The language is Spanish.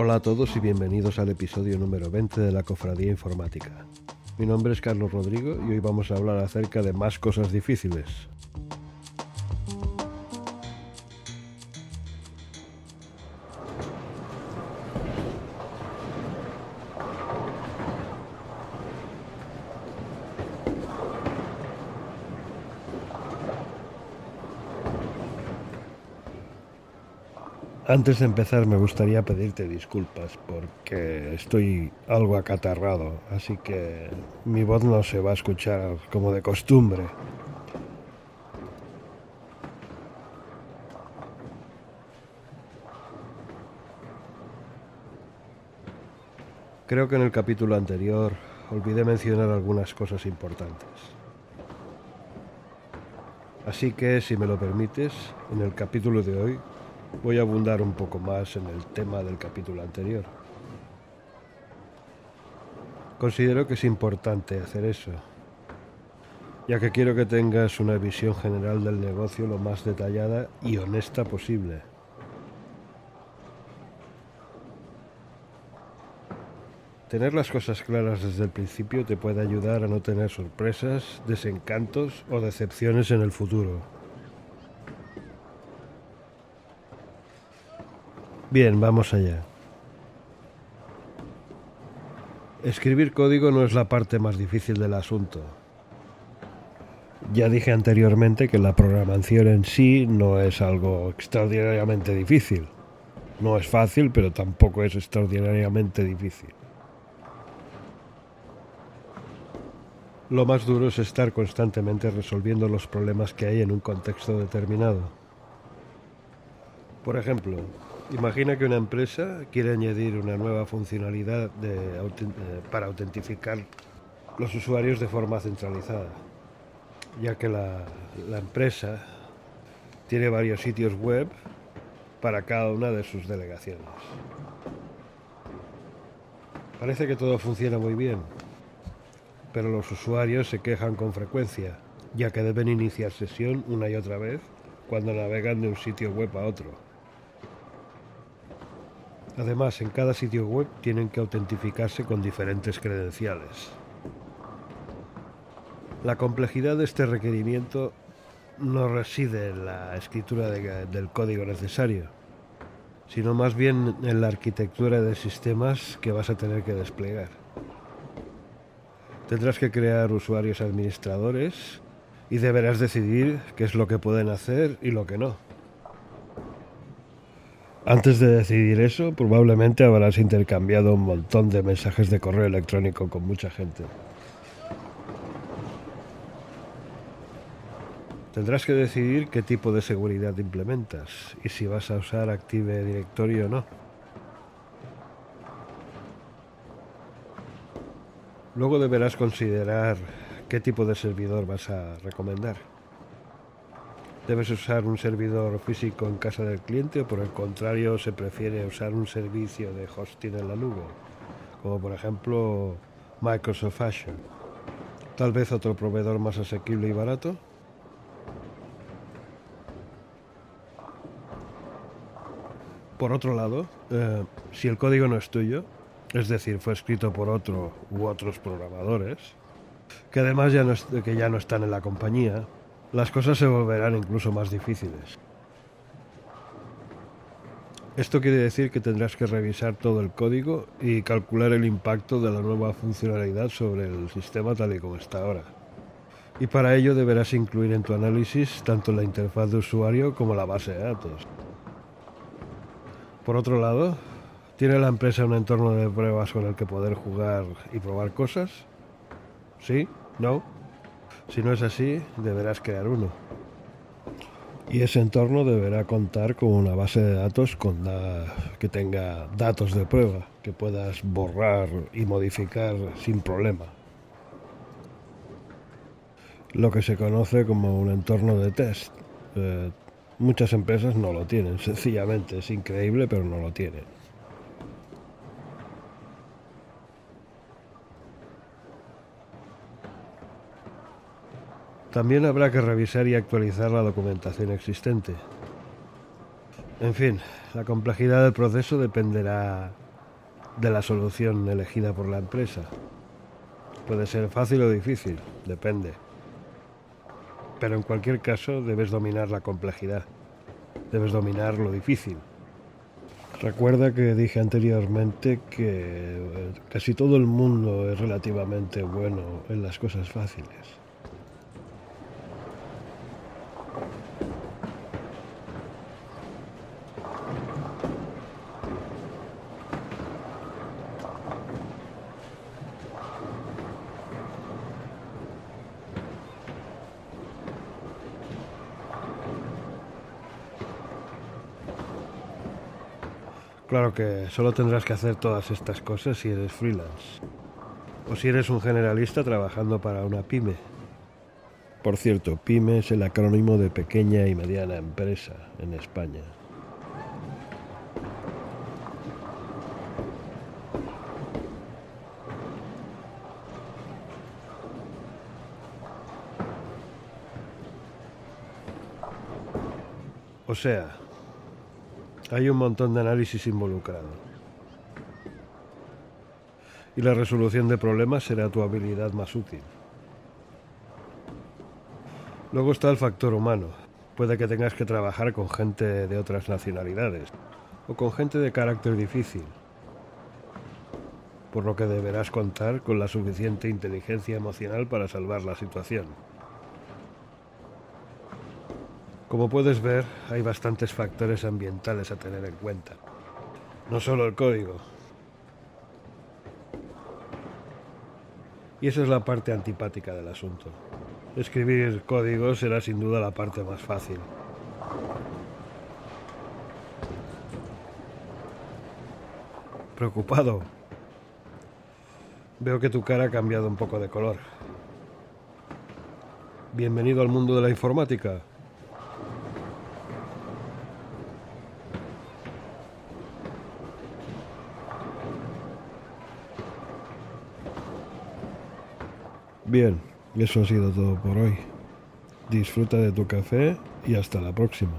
Hola a todos y bienvenidos al episodio número 20 de la Cofradía Informática. Mi nombre es Carlos Rodrigo y hoy vamos a hablar acerca de más cosas difíciles. Antes de empezar me gustaría pedirte disculpas porque estoy algo acatarrado, así que mi voz no se va a escuchar como de costumbre. Creo que en el capítulo anterior olvidé mencionar algunas cosas importantes. Así que, si me lo permites, en el capítulo de hoy voy a abundar un poco más en el tema del capítulo anterior. Considero que es importante hacer eso, ya que quiero que tengas una visión general del negocio lo más detallada y honesta posible. Tener las cosas claras desde el principio te puede ayudar a no tener sorpresas, desencantos o decepciones en el futuro. Bien, vamos allá. Escribir código no es la parte más difícil del asunto. Ya dije anteriormente que la programación en sí no es algo extraordinariamente difícil. No es fácil, pero tampoco es extraordinariamente difícil. Lo más duro es estar constantemente resolviendo los problemas que hay en un contexto determinado. Por ejemplo, imagina que una empresa quiere añadir una nueva funcionalidad para autentificar los usuarios de forma centralizada, ya que la, la empresa tiene varios sitios web para cada una de sus delegaciones. Parece que todo funciona muy bien, pero los usuarios se quejan con frecuencia, ya que deben iniciar sesión una y otra vez cuando navegan de un sitio web a otro. Además, en cada sitio web tienen que autentificarse con diferentes credenciales. La complejidad de este requerimiento no reside en la escritura de, del código necesario, sino más bien en la arquitectura de sistemas que vas a tener que desplegar. Tendrás que crear usuarios administradores y deberás decidir qué es lo que pueden hacer y lo que no. Antes de decidir eso, probablemente habrás intercambiado un montón de mensajes de correo electrónico con mucha gente. Tendrás que decidir qué tipo de seguridad implementas y si vas a usar Active Directory o no. Luego deberás considerar qué tipo de servidor vas a recomendar. ¿Debes usar un servidor físico en casa del cliente o por el contrario se prefiere usar un servicio de hosting en la nube? Como por ejemplo Microsoft Azure. Tal vez otro proveedor más asequible y barato. Por otro lado, eh, si el código no es tuyo, es decir, fue escrito por otro u otros programadores, que además ya no, ya no están en la compañía, las cosas se volverán incluso más difíciles. Esto quiere decir que tendrás que revisar todo el código y calcular el impacto de la nueva funcionalidad sobre el sistema tal y como está ahora. Y para ello deberás incluir en tu análisis tanto la interfaz de usuario como la base de datos. Por otro lado, ¿Tiene la empresa un entorno de pruebas con el que poder jugar y probar cosas? ¿Sí? ¿No? Si no es así, deberás crear uno. Y ese entorno deberá contar con una base de datos con que tenga datos de prueba, que puedas borrar y modificar sin problema. Lo que se conoce como un entorno de test. Eh, muchas empresas no lo tienen, sencillamente. Es increíble, pero no lo tienen. También habrá que revisar y actualizar la documentación existente. En fin, la complejidad del proceso dependerá de la solución elegida por la empresa. Puede ser fácil o difícil, depende. Pero en cualquier caso debes dominar la complejidad. Debes dominar lo difícil. Recuerda que dije anteriormente que casi todo el mundo es relativamente bueno en las cosas fáciles. Claro que solo tendrás que hacer todas estas cosas si eres freelance. O si eres un generalista trabajando para una pyme. Por cierto, pyme es el acrónimo de pequeña y mediana empresa en España. O sea, hay un montón de análisis involucrado. Y la resolución de problemas será tu habilidad más útil. Luego está el factor humano. Puede que tengas que trabajar con gente de otras nacionalidades o con gente de carácter difícil, por lo que deberás contar con la suficiente inteligencia emocional para salvar la situación. Como puedes ver, hay bastantes factores ambientales a tener en cuenta. No solo el código. Y esa es la parte antipática del asunto. Escribir código será sin duda la parte más fácil. Preocupado. Veo que tu cara ha cambiado un poco de color. Bienvenido al mundo de la informática. Bien, eso ha sido todo por hoy. Disfruta de tu café y hasta la próxima.